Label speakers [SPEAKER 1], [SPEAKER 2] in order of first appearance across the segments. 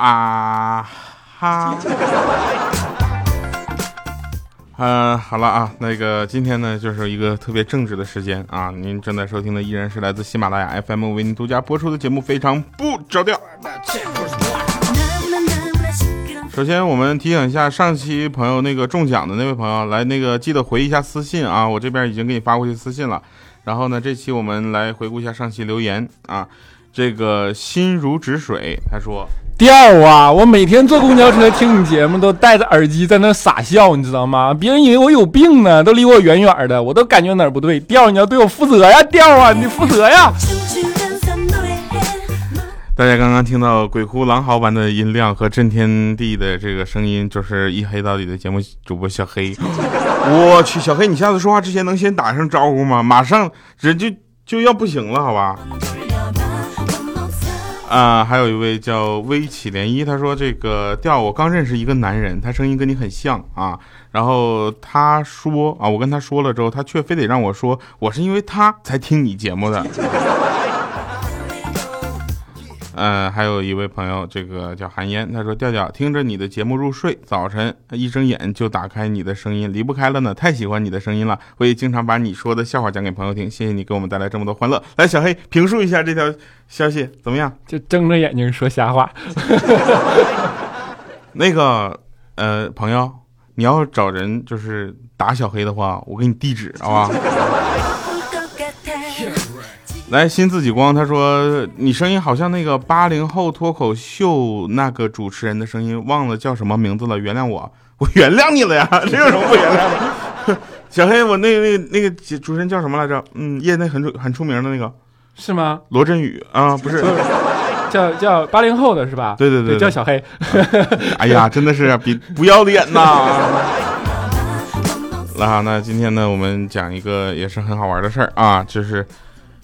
[SPEAKER 1] 啊哈。嗯，好了啊，那个今天呢，就是一个特别正直的时间啊。您正在收听的依然是来自喜马拉雅 FM 为您独家播出的节目，非常不着调。首先，我们提醒一下上期朋友那个中奖的那位朋友，来那个记得回一下私信啊，我这边已经给你发过去私信了。然后呢，这期我们来回顾一下上期留言啊。这个心如止水，他说。
[SPEAKER 2] 调啊！我每天坐公交车听你节目，都戴着耳机在那傻笑，你知道吗？别人以为我有病呢，都离我远远的，我都感觉哪儿不对。调，你要对我负责呀！调啊，你负责呀！
[SPEAKER 1] 大家刚刚听到鬼哭狼嚎般的音量和震天地的这个声音，就是一黑到底的节目主播小黑。我去，小黑，你下次说话之前能先打声招呼吗？马上人就就要不行了，好吧？啊，还有一位叫微起涟漪，他说这个调我刚认识一个男人，他声音跟你很像啊。然后他说啊，我跟他说了之后，他却非得让我说，我是因为他才听你节目的。嗯，还有一位朋友，这个叫韩烟，他说调调听着你的节目入睡，早晨一睁眼就打开你的声音，离不开了呢，太喜欢你的声音了，我也经常把你说的笑话讲给朋友听，谢谢你给我们带来这么多欢乐。来，小黑评述一下这条消息怎么样？
[SPEAKER 2] 就睁着眼睛说瞎话。
[SPEAKER 1] 那个呃，朋友，你要找人就是打小黑的话，我给你地址，好吧？来，新自己光，他说你声音好像那个八零后脱口秀那个主持人的声音，忘了叫什么名字了，原谅我，我原谅你了呀，这有什么不原谅的？小黑，我那那那个主持人叫什么来着？嗯，业内很出很出名的那个，
[SPEAKER 2] 是吗？
[SPEAKER 1] 罗振宇啊，不是，
[SPEAKER 2] 叫叫八零后的是吧？
[SPEAKER 1] 对对对，
[SPEAKER 2] 叫小黑。
[SPEAKER 1] 哎呀，真的是比不要脸呐！那那今天呢，我们讲一个也是很好玩的事儿啊，就是。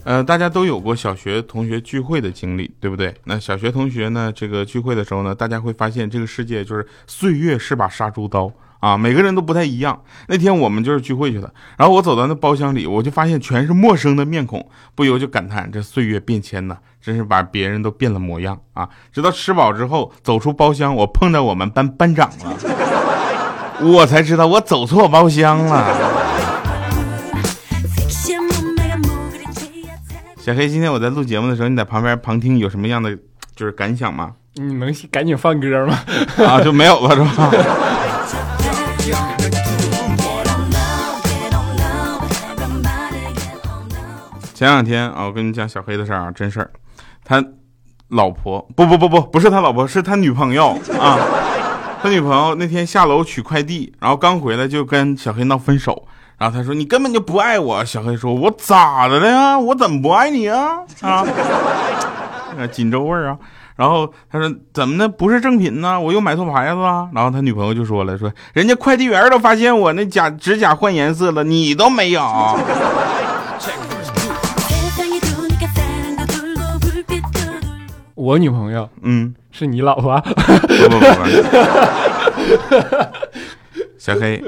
[SPEAKER 1] 呃，大家都有过小学同学聚会的经历，对不对？那小学同学呢，这个聚会的时候呢，大家会发现这个世界就是岁月是把杀猪刀啊，每个人都不太一样。那天我们就是聚会去的，然后我走到那包厢里，我就发现全是陌生的面孔，不由就感叹这岁月变迁呐，真是把别人都变了模样啊！直到吃饱之后走出包厢，我碰到我们班班长了，我才知道我走错包厢了。小黑，今天我在录节目的时候，你在旁边旁听，有什么样的就是感想吗？
[SPEAKER 2] 你能赶紧放歌吗？
[SPEAKER 1] 啊，就没有了是吧？前两天啊，我跟你讲小黑的事儿啊，真事儿。他老婆不不不不不是他老婆，是他女朋友啊。他女朋友那天下楼取快递，然后刚回来就跟小黑闹分手。然后他说：“你根本就不爱我。”小黑说：“我咋的了呀？我怎么不爱你啊？啊，锦州味儿啊。”然后他说：“怎么的？不是正品呢？我又买错牌子了。”然后他女朋友就说了：“说人家快递员都发现我那假指甲换颜色了，你都没有。”
[SPEAKER 2] 我女朋友，
[SPEAKER 1] 嗯，
[SPEAKER 2] 是你老婆？
[SPEAKER 1] 不不不。小黑，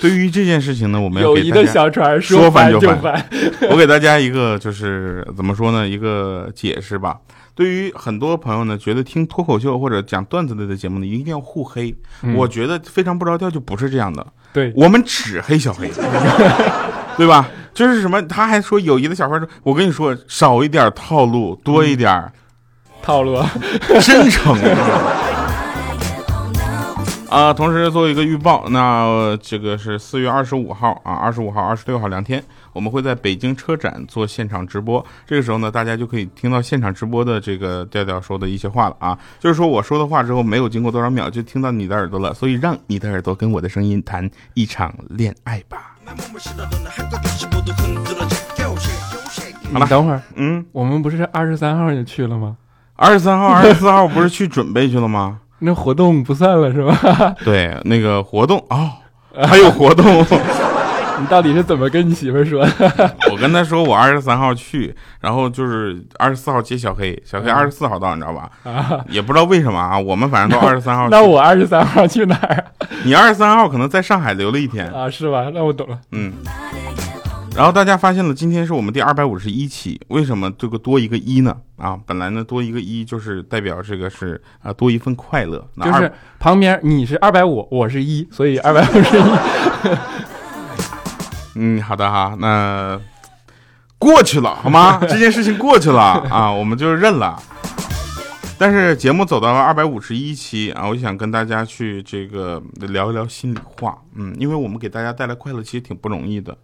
[SPEAKER 1] 对于这件事情呢，我们要
[SPEAKER 2] 友谊的小船
[SPEAKER 1] 说
[SPEAKER 2] 翻
[SPEAKER 1] 就翻。我给大家一个就是怎么说呢，一个解释吧。对于很多朋友呢，觉得听脱口秀或者讲段子类的节目呢，一定要互黑。我觉得非常不着调，就不是这样的。
[SPEAKER 2] 对，
[SPEAKER 1] 我们只黑小黑，对吧？就是什么，他还说友谊的小船说，我跟你说，少一点套路，多一点
[SPEAKER 2] 套路，
[SPEAKER 1] 真诚。啊，同时做一个预报，那这个是四月二十五号啊，二十五号、二十六号两天，我们会在北京车展做现场直播。这个时候呢，大家就可以听到现场直播的这个调调说的一些话了啊，就是说我说的话之后没有经过多少秒就听到你的耳朵了，所以让你的耳朵跟我的声音谈一场恋爱吧。
[SPEAKER 2] 好了，等会儿，
[SPEAKER 1] 嗯，
[SPEAKER 2] 我们不是二十三号就去了吗？
[SPEAKER 1] 二十三号、二十四号不是去准备去了吗？
[SPEAKER 2] 那活动不算了是吧？
[SPEAKER 1] 对，那个活动哦，还有活动。
[SPEAKER 2] 你到底是怎么跟你媳妇说的？
[SPEAKER 1] 我跟她说我二十三号去，然后就是二十四号接小黑，小黑二十四号到，你知道吧？啊，也不知道为什么啊，我们反正都二十三号。
[SPEAKER 2] 那我二十三号去哪儿？
[SPEAKER 1] 你二十三号可能在上海留了一天
[SPEAKER 2] 啊？是吧？那我懂了。
[SPEAKER 1] 嗯。然后大家发现了，今天是我们第二百五十一期，为什么这个多一个一呢？啊，本来呢多一个一就是代表这个是啊多一份快乐，那
[SPEAKER 2] 就是旁边你是二百五，我是一，所以二百五十一。
[SPEAKER 1] 嗯，好的哈，那过去了好吗？这件事情过去了啊，我们就认了。但是节目走到了二百五十一期啊，我就想跟大家去这个聊一聊心里话。嗯，因为我们给大家带来快乐其实挺不容易的。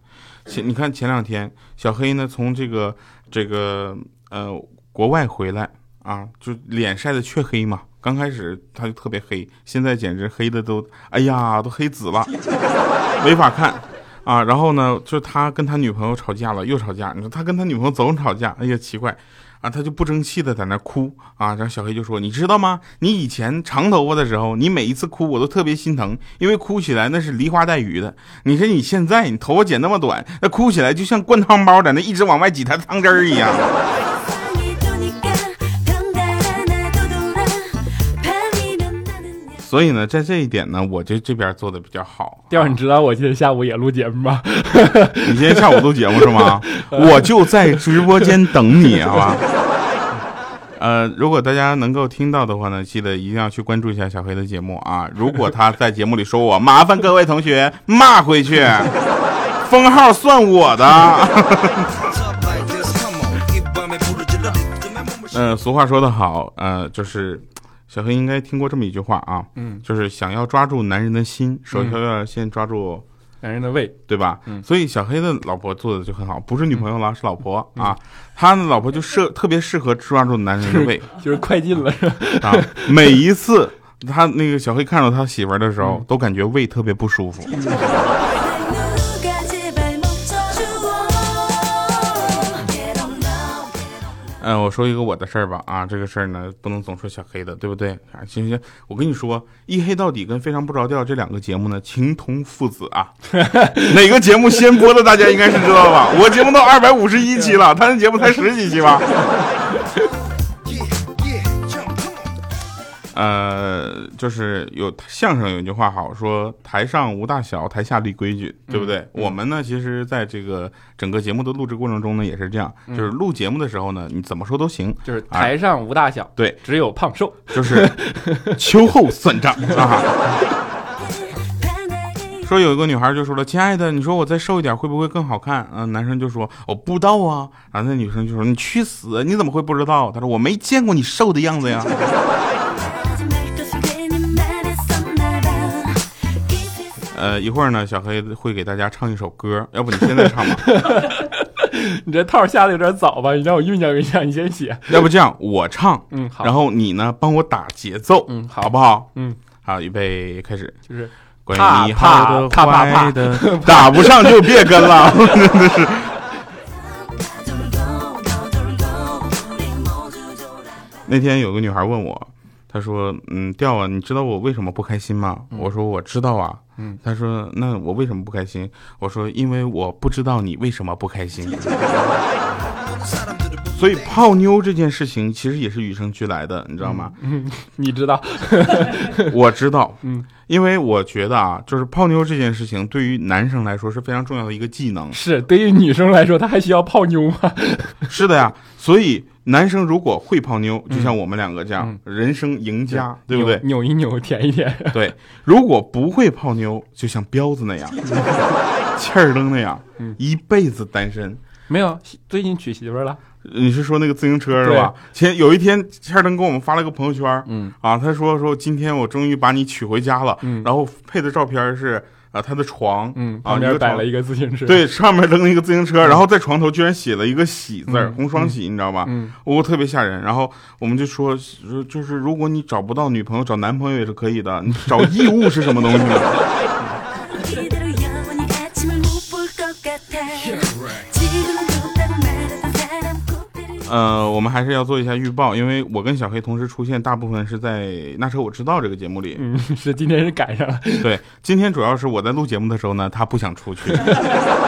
[SPEAKER 1] 前你看前两天小黑呢从这个这个呃国外回来啊，就脸晒得黢黑嘛。刚开始他就特别黑，现在简直黑的都哎呀都黑紫了，没法看。啊，然后呢，就他跟他女朋友吵架了，又吵架。你说他跟他女朋友总吵架，哎呀，奇怪，啊，他就不争气的在那哭啊。然后小黑就说：“你知道吗？你以前长头发的时候，你每一次哭我都特别心疼，因为哭起来那是梨花带雨的。你说你现在你头发剪那么短，那哭起来就像灌汤包在那一直往外挤他汤汁儿一样。”所以呢，在这一点呢，我就这边做的比较好。
[SPEAKER 2] 调，你知道我今天下午也录节目吗？
[SPEAKER 1] 你今天下午录节目是吗？我就在直播间等你，好吧？呃，如果大家能够听到的话呢，记得一定要去关注一下小黑的节目啊。如果他在节目里说我，麻烦各位同学骂回去，封号算我的。嗯，俗话说得好，呃，就是。小黑应该听过这么一句话啊，
[SPEAKER 2] 嗯，
[SPEAKER 1] 就是想要抓住男人的心，首先要先抓住
[SPEAKER 2] 男人的胃，
[SPEAKER 1] 对吧？
[SPEAKER 2] 嗯，
[SPEAKER 1] 所以小黑的老婆做的就很好，不是女朋友了，是老婆啊。他的老婆就适特别适合抓住男人的胃，
[SPEAKER 2] 就是快进了，是吧？
[SPEAKER 1] 啊，每一次他那个小黑看到他媳妇儿的时候，都感觉胃特别不舒服。嗯，我说一个我的事儿吧，啊，这个事儿呢不能总说小黑的，对不对？啊，行行，我跟你说，一黑到底跟非常不着调这两个节目呢，情同父子啊。哪个节目先播的，大家应该是知道吧？我节目都二百五十一期了，他那节目才十几期吧。呃，就是有相声有一句话好说，台上无大小，台下立规矩，对不对？
[SPEAKER 2] 嗯、
[SPEAKER 1] 我们呢，其实在这个整个节目的录制过程中呢，也是这样，
[SPEAKER 2] 嗯、
[SPEAKER 1] 就是录节目的时候呢，你怎么说都行，
[SPEAKER 2] 就是台上无大小，
[SPEAKER 1] 啊、对，
[SPEAKER 2] 只有胖瘦，
[SPEAKER 1] 就是 秋后算账 啊。说有一个女孩就说了：“亲爱的，你说我再瘦一点会不会更好看？”嗯、呃，男生就说：“我不知道啊。”然后那女生就说：“你去死！你怎么会不知道？”他说：“我没见过你瘦的样子呀。”呃，一会儿呢，小黑会给大家唱一首歌，要不你现在唱吧？
[SPEAKER 2] 你这套下的有点早吧？你让我酝酿酝酿，你先写。
[SPEAKER 1] 要不这样，我唱，
[SPEAKER 2] 嗯，好。
[SPEAKER 1] 然后你呢，帮我打节奏，
[SPEAKER 2] 嗯，
[SPEAKER 1] 好不好？
[SPEAKER 2] 嗯，
[SPEAKER 1] 好，预备，开始。
[SPEAKER 2] 就是
[SPEAKER 1] 关于你好的、
[SPEAKER 2] 啪啪
[SPEAKER 1] 坏的，打不上就别跟了，真的是。那天有个女孩问我。他说：“嗯，调啊，你知道我为什么不开心吗？”
[SPEAKER 2] 嗯、
[SPEAKER 1] 我说：“我知道啊。”
[SPEAKER 2] 嗯，
[SPEAKER 1] 他说：“那我为什么不开心？”我说：“因为我不知道你为什么不开心。”所以泡妞这件事情其实也是与生俱来的，你知道吗？
[SPEAKER 2] 嗯，你知道？
[SPEAKER 1] 我知道。
[SPEAKER 2] 嗯，
[SPEAKER 1] 因为我觉得啊，就是泡妞这件事情对于男生来说是非常重要的一个技能。
[SPEAKER 2] 是，对于女生来说，她还需要泡妞吗？
[SPEAKER 1] 是的呀，所以。男生如果会泡妞，就像我们两个这样，
[SPEAKER 2] 嗯、
[SPEAKER 1] 人生赢家，对不对？
[SPEAKER 2] 扭一扭，舔一舔。
[SPEAKER 1] 对，如果不会泡妞，就像彪子那样，气儿灯那样，
[SPEAKER 2] 嗯、
[SPEAKER 1] 一辈子单身。
[SPEAKER 2] 没有，最近娶媳妇了。
[SPEAKER 1] 你是说那个自行车是吧？前有一天，气儿灯给我们发了个朋友圈，
[SPEAKER 2] 嗯
[SPEAKER 1] 啊，他说说今天我终于把你娶回家了，
[SPEAKER 2] 嗯，
[SPEAKER 1] 然后配的照片是。啊，他的床，
[SPEAKER 2] 嗯，
[SPEAKER 1] 旁
[SPEAKER 2] 边摆了一个自行车，
[SPEAKER 1] 对，上面扔了一个自行车，然后在床头居然写了一个喜字，
[SPEAKER 2] 嗯、
[SPEAKER 1] 红双喜，你知道吧？
[SPEAKER 2] 嗯，
[SPEAKER 1] 我特别吓人。然后我们就说，就是如果你找不到女朋友，找男朋友也是可以的。你找义务是什么东西呃，我们还是要做一下预报，因为我跟小黑同时出现，大部分是在《那车我知道》这个节目里。
[SPEAKER 2] 嗯，是今天是赶上了。
[SPEAKER 1] 对，今天主要是我在录节目的时候呢，他不想出去，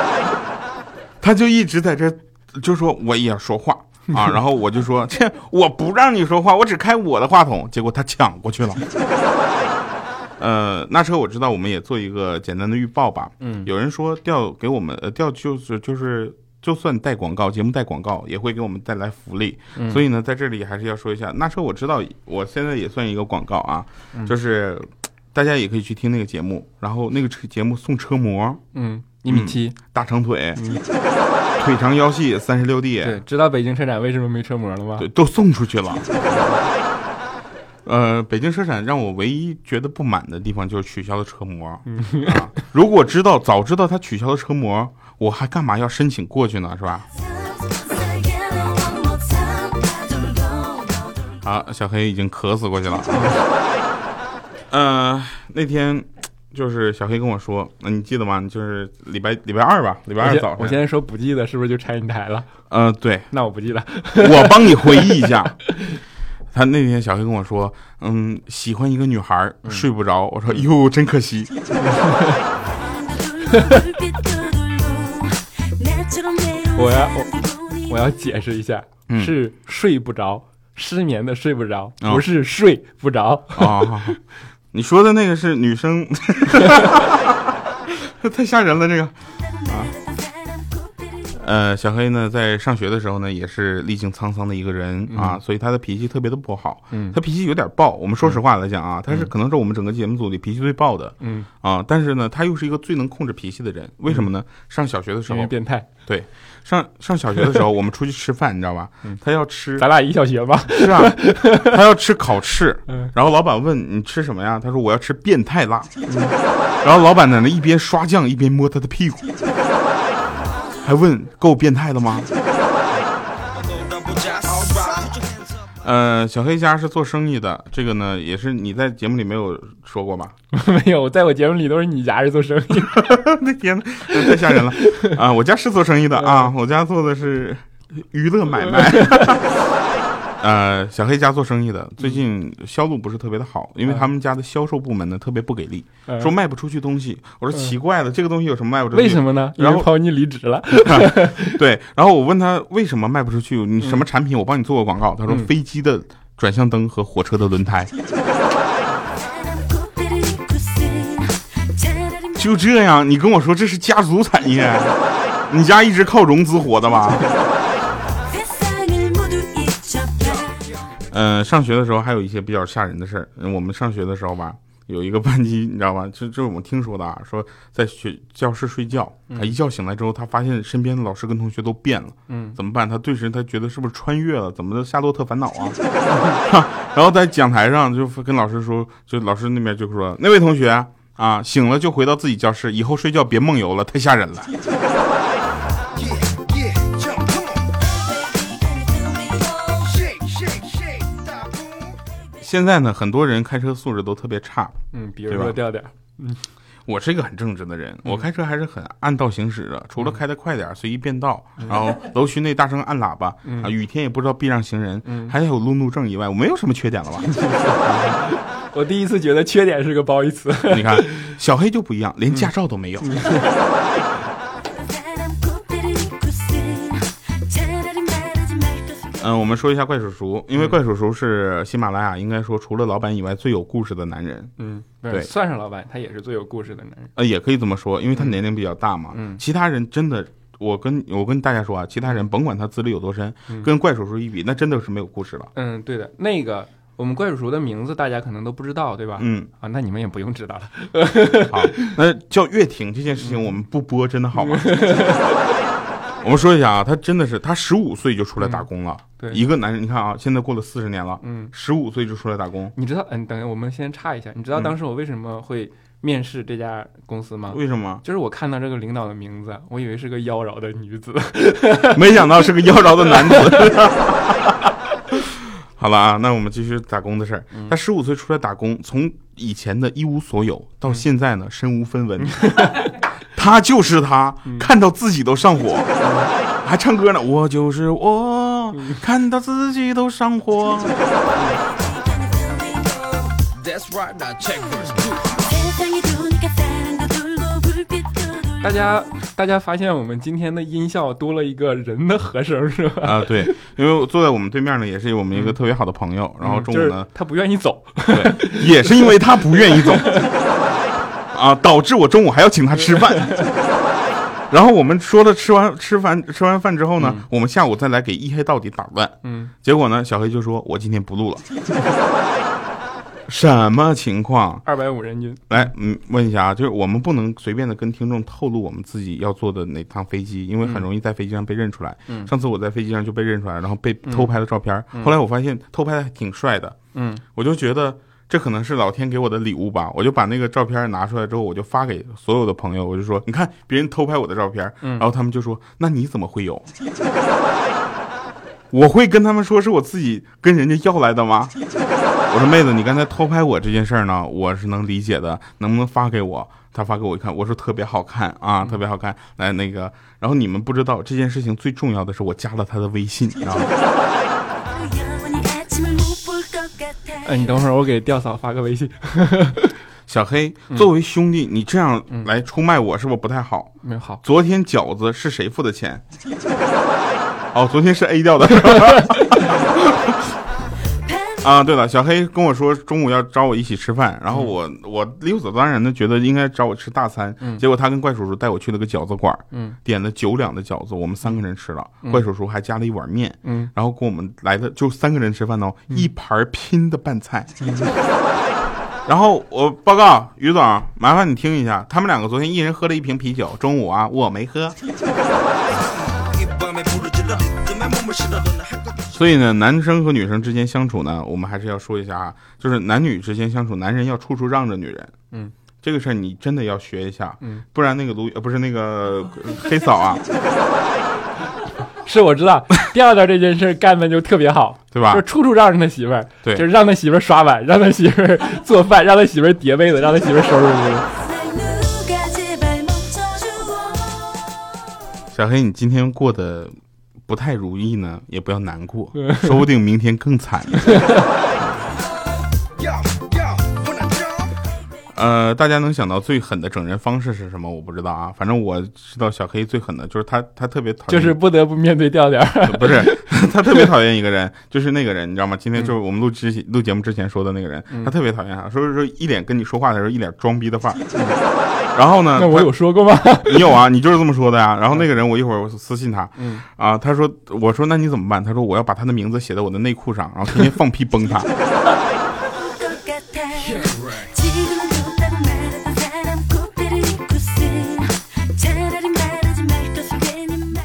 [SPEAKER 1] 他就一直在这就说我也要说话啊，然后我就说这我不让你说话，我只开我的话筒，结果他抢过去了。呃，那车我知道，我们也做一个简单的预报吧。
[SPEAKER 2] 嗯
[SPEAKER 1] 有人说调给我们呃调就是就是就算带广告，节目带广告也会给我们带来福利。
[SPEAKER 2] 嗯
[SPEAKER 1] 所以呢，在这里还是要说一下，那车我知道，我现在也算一个广告啊，就是大家也可以去听那个节目，然后那个车节目送车模，
[SPEAKER 2] 嗯，一米七。
[SPEAKER 1] 大长腿，腿长腰细，三十六 D，
[SPEAKER 2] 对，知道北京车展为什么没车模了吗？
[SPEAKER 1] 对，都送出去了。呃，北京车展让我唯一觉得不满的地方就是取消了车模、啊。如果知道早知道他取消了车模，我还干嘛要申请过去呢？是吧？好，小黑已经渴死过去了。呃，那天就是小黑跟我说，那你记得吗？就是礼拜礼拜二吧，礼拜二早上。
[SPEAKER 2] 我现在说不记得，是不是就拆你台了？
[SPEAKER 1] 呃，对，
[SPEAKER 2] 那我不记得。
[SPEAKER 1] 我帮你回忆一下。他那天小黑跟我说，嗯，喜欢一个女孩睡不着。我说哟，真可惜。
[SPEAKER 2] 我要我我要解释一下，
[SPEAKER 1] 嗯
[SPEAKER 2] 是睡不着，失眠的睡不着，
[SPEAKER 1] 哦
[SPEAKER 2] 不是睡不着。
[SPEAKER 1] 啊、你说的那个是女生，太吓人了这个。呃，小黑呢，在上学的时候呢，也是历经沧桑的一个人、啊，所以他的脾气特别的不好。
[SPEAKER 2] 嗯
[SPEAKER 1] 他脾气有点暴。我们说实话来讲啊，他是可能是我们整个节目组里脾气最暴的
[SPEAKER 2] 嗯，
[SPEAKER 1] 啊。但是呢，他又是一个最能控制脾气的人。为什么呢？上小学的时候，
[SPEAKER 2] 变态。
[SPEAKER 1] 对，上上小学的时候，我们出去吃饭，你知道吧？他要吃
[SPEAKER 2] 咱俩一小学吧？
[SPEAKER 1] 是啊，他要吃烤翅
[SPEAKER 2] 嗯，
[SPEAKER 1] 然后老板问你吃什么呀？他说我要吃变态辣，然后老板在那一边刷酱一边摸他的屁股，还问够变态的吗？呃，小黑家是做生意的，这个呢也是你在节目里没有说过吧？
[SPEAKER 2] 没有，在我节目里都是你家是做生意。
[SPEAKER 1] 那天，太吓人了啊！我家是做生意的啊，我家做的是娱乐买卖。呃，小黑家做生意的，最近销路不是特别的好，因为他们家的销售部门呢特别不给力，
[SPEAKER 2] 嗯
[SPEAKER 1] 说卖不出去东西。我说奇怪了，这个东西有什么卖不出去？
[SPEAKER 2] 为什？么呢？
[SPEAKER 1] 然后
[SPEAKER 2] 为抛你离职了。
[SPEAKER 1] 对，然后我问他为什么卖不出去，你什么产品？我帮你做个广告。他说
[SPEAKER 2] 嗯
[SPEAKER 1] 飞机的转向灯和火车的轮胎。就这样，你跟我说这是家族产业，你家一直靠融资活的吧？嗯、上学的时候还有一些比较吓人的事儿。嗯我们上学的时候吧，有一个班级，你知道吧？这这是我们听说的啊，说在学教室睡觉，他一觉醒来之后，他发现身边的老师跟同学都变了，
[SPEAKER 2] 嗯，
[SPEAKER 1] 怎么办？他顿时他觉得是不是穿越了？怎么的夏洛特烦恼啊？然后在讲台上就跟老师说，就老师那边就说那位同学啊，醒了就回到自己教室，以后睡觉别梦游了，太吓人了。现在呢，很多人开车素质都特别差。
[SPEAKER 2] 嗯，比如说调调，
[SPEAKER 1] 我是一个很正直的人，我开车还是很按道行驶的，除了开得快点，随意变道，然后楼区内大声按喇叭，啊，雨天也不知道避让行人，还有路怒症以外，我没有什么缺点了吧？
[SPEAKER 2] 我第一次觉得缺点是个褒义词。
[SPEAKER 1] 你看，小黑就不一样，连驾照都没有。嗯，我们说一下怪叔叔，因为怪叔叔是喜马拉雅应该说除了老板以外最有故事的男人，
[SPEAKER 2] 嗯，
[SPEAKER 1] 对
[SPEAKER 2] 算上老板，他也是最有故事的男人。
[SPEAKER 1] 呃，也可以这么说，因为他年龄比较大嘛。
[SPEAKER 2] 嗯
[SPEAKER 1] 其他人真的，我跟我跟大家说啊，其他人甭管他资历有多深，跟怪叔叔一比，那真的是没有故事了。
[SPEAKER 2] 嗯，对的，那个我们怪叔叔的名字大家可能都不知道，对吧？
[SPEAKER 1] 嗯，
[SPEAKER 2] 啊，那你们也不用知道了。
[SPEAKER 1] 好，那叫乐婷这件事情我们不播真的好吗？我们说一下啊，他真的是他十五岁就出来打工了，
[SPEAKER 2] 对
[SPEAKER 1] 一个男人，你看啊，现在过了四十年了，
[SPEAKER 2] 嗯，
[SPEAKER 1] 十五岁就出来打工，
[SPEAKER 2] 你知道，嗯，等一下，我们先插一下，你知道当时我为什么会面试这家公司吗？
[SPEAKER 1] 为什么？
[SPEAKER 2] 就是我看到这个领导的名字，我以为是个妖娆的女子。
[SPEAKER 1] 没想到是个妖娆的男子。好了啊，那我们继续打工的事儿。他十五岁出来打工，从以前的一无所有到现在呢身无分文，他就是他，看到自己都上火。还唱歌呢，我就是我。看到自己都上火。
[SPEAKER 2] 大家大家发现我们今天的音效多了一个人的和声是吧？
[SPEAKER 1] 啊，对，因为坐在我们对面呢，也是我们一个特别好的朋友，然后中午呢，
[SPEAKER 2] 他不愿意走，
[SPEAKER 1] 也是因为他不愿意走。啊，导致我中午还要请他吃饭。然后我们说了吃完吃饭吃完饭之后呢，我们下午再来给一黑到底打乱。
[SPEAKER 2] 嗯，
[SPEAKER 1] 结果呢，小黑就说：“我今天不录了。”什么情况？
[SPEAKER 2] 二百五人均，
[SPEAKER 1] 来，嗯，问一下啊，就是我们不能随便的跟听众透露我们自己要坐的哪趟飞机，因为很容易在飞机上被认出来。
[SPEAKER 2] 嗯
[SPEAKER 1] 上次我在飞机上就被认出来，然后被偷拍了照片。后来我发现偷拍的还挺帅的，
[SPEAKER 2] 嗯
[SPEAKER 1] 我就觉得这可能是老天给我的礼物吧。我就把那个照片拿出来之后，我就发给所有的朋友，我就说：“你看，别人偷拍我的照片。”
[SPEAKER 2] 嗯
[SPEAKER 1] 然后他们就说：“那你怎么会有？” 我会跟他们说是我自己跟人家要来的吗？我说妹子，你刚才偷拍我这件事儿呢，我是能理解的，能不能发给我？他发给我一看，我说特别好看啊，特别好看。来那个，然后你们不知道这件事情最重要的是，我加了他的微信，你知道吗？
[SPEAKER 2] 哎，你等会儿我给吊嫂发个微信，
[SPEAKER 1] 小黑，作为兄弟，你这样来出卖我是不是不太好？
[SPEAKER 2] 没有好，
[SPEAKER 1] 昨天饺子是谁付的钱？哦，昨天是 A 掉的。啊，对了，小黑跟我说中午要找我一起吃饭，然后我、我理所当然的觉得应该找我吃大餐，
[SPEAKER 2] 嗯
[SPEAKER 1] 结果他跟怪叔叔带我去了个饺子馆，
[SPEAKER 2] 嗯
[SPEAKER 1] 点了九两的饺子，我们三个人吃了，怪叔叔还加了一碗面，
[SPEAKER 2] 嗯，
[SPEAKER 1] 然后给我们来的就三个人吃饭哦，一盘拼的拌菜。然后我报告于总，麻烦你听一下，他们两个昨天一人喝了一瓶啤酒，中午啊我没喝。所以呢，男生和女生之间相处呢，我们还是要说一下啊，就是男女之间相处，男人要处处让着女人。
[SPEAKER 2] 嗯，
[SPEAKER 1] 这个事儿你真的要学一下，
[SPEAKER 2] 嗯，
[SPEAKER 1] 不然那个卢呃不是那个黑嫂啊，
[SPEAKER 2] 是我知道。调调这件事干的就特别好，
[SPEAKER 1] 对吧？
[SPEAKER 2] 就是处处让着他媳妇儿，
[SPEAKER 1] 对。
[SPEAKER 2] 就是让他媳妇儿刷碗，让他媳妇儿做饭，让他媳妇儿叠被子，让他媳妇儿收拾屋。
[SPEAKER 1] 小黑，你今天过得不太如意呢，也不要难过，说不定明天更惨。呃，大家能想到最狠的整人方式是什么？我不知道啊，反正我知道小黑最狠的就是他，他特别讨厌，
[SPEAKER 2] 就是不得不面对调调。
[SPEAKER 1] 不是 他特别讨厌一个人，就是那个人，你知道吗？今天就是我们录之前录节目之前说的那个人，他特别讨厌他，说是说一脸跟你说话的时候一脸装逼的范儿。然后呢，
[SPEAKER 2] 那我有说过吗？
[SPEAKER 1] 你有啊，你就是这么说的呀。然后那个人，我一会儿我私信他，
[SPEAKER 2] 嗯
[SPEAKER 1] 啊，他说，我说那你怎么办？他说我要把他的名字写在我的内裤上，然后天天放屁崩他。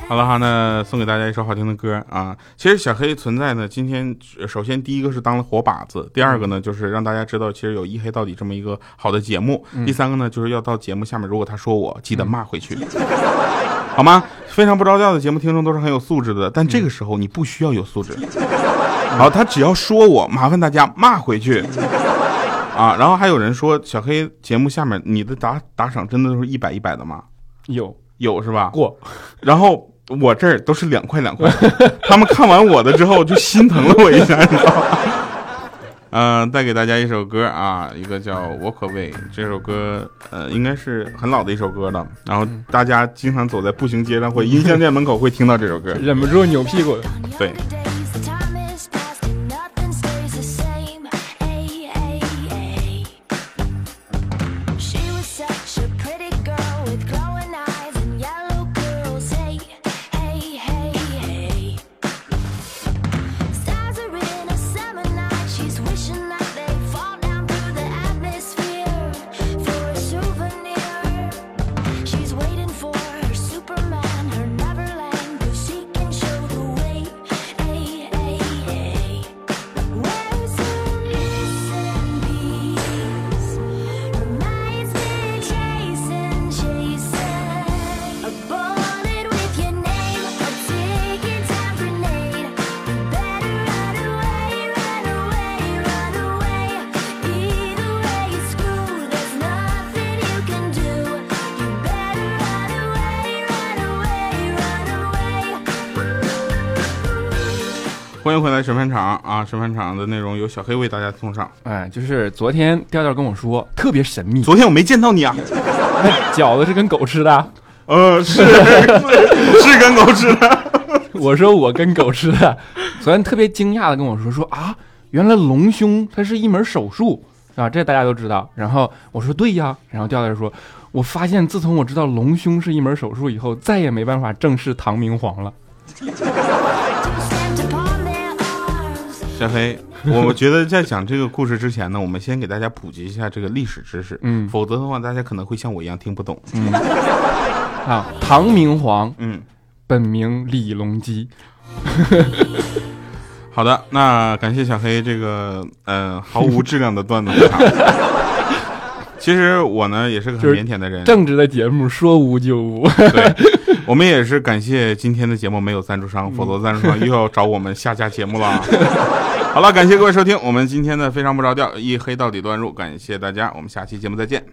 [SPEAKER 1] 好了哈，那送给大家一首好听的歌啊。其实小黑存在呢，今天呃首先第一个是当了活靶子，第二个呢就是让大家知道，其实有一黑到底这么一个好的节目。第三个呢就是要到节目下面，如果他说我，记得骂回去，好吗？非常不着调的节目听众都是很有素质的，但这个时候你不需要有素质。好，他只要说我，麻烦大家骂回去。啊，然后还有人说小黑节目下面你的打打赏真的都是一百一百的吗？
[SPEAKER 2] 有
[SPEAKER 1] 有是吧？
[SPEAKER 2] 过，
[SPEAKER 1] 然后我这儿都是两块两块，他们看完我的之后就心疼了我一下，你知道吗？嗯、带给大家一首歌啊，一个叫《我可为》这首歌，呃，应该是很老的一首歌了。然后大家经常走在步行街上或音像店门口会听到这首歌。
[SPEAKER 2] 忍不住扭屁股。
[SPEAKER 1] 对。迎回来审判场啊！审判场的内容由小黑为大家送上。
[SPEAKER 2] 哎，就是昨天调调跟我说特别神秘，
[SPEAKER 1] 昨天我没见到你啊，
[SPEAKER 2] 那饺子是跟狗吃的，
[SPEAKER 1] 呃，是 是跟狗吃的。
[SPEAKER 2] 我说我跟狗吃的。昨天特别惊讶的跟我说说啊，原来隆胸它是一门手术啊，这大家都知道。然后我说对呀，然后调调说，我发现自从我知道隆胸是一门手术以后，再也没办法正视唐明皇了。
[SPEAKER 1] 小黑，我觉得在讲这个故事之前呢，我们先给大家普及一下这个历史知识，
[SPEAKER 2] 嗯
[SPEAKER 1] 否则的话，大家可能会像我一样听不懂。
[SPEAKER 2] 嗯，啊，唐明皇
[SPEAKER 1] 嗯，
[SPEAKER 2] 本名李隆基。
[SPEAKER 1] 好的，那感谢小黑这个呃毫无质量的段子分享。其实我呢也是个很腼腆的人，
[SPEAKER 2] 正直的节目说无就无。
[SPEAKER 1] 对，我们也是感谢今天的节目没有赞助商，否则赞助商又要找我们下架节目了。好了，感谢各位收听我们今天的非常不着调一黑到底段入，感谢大家，我们下期节目再见。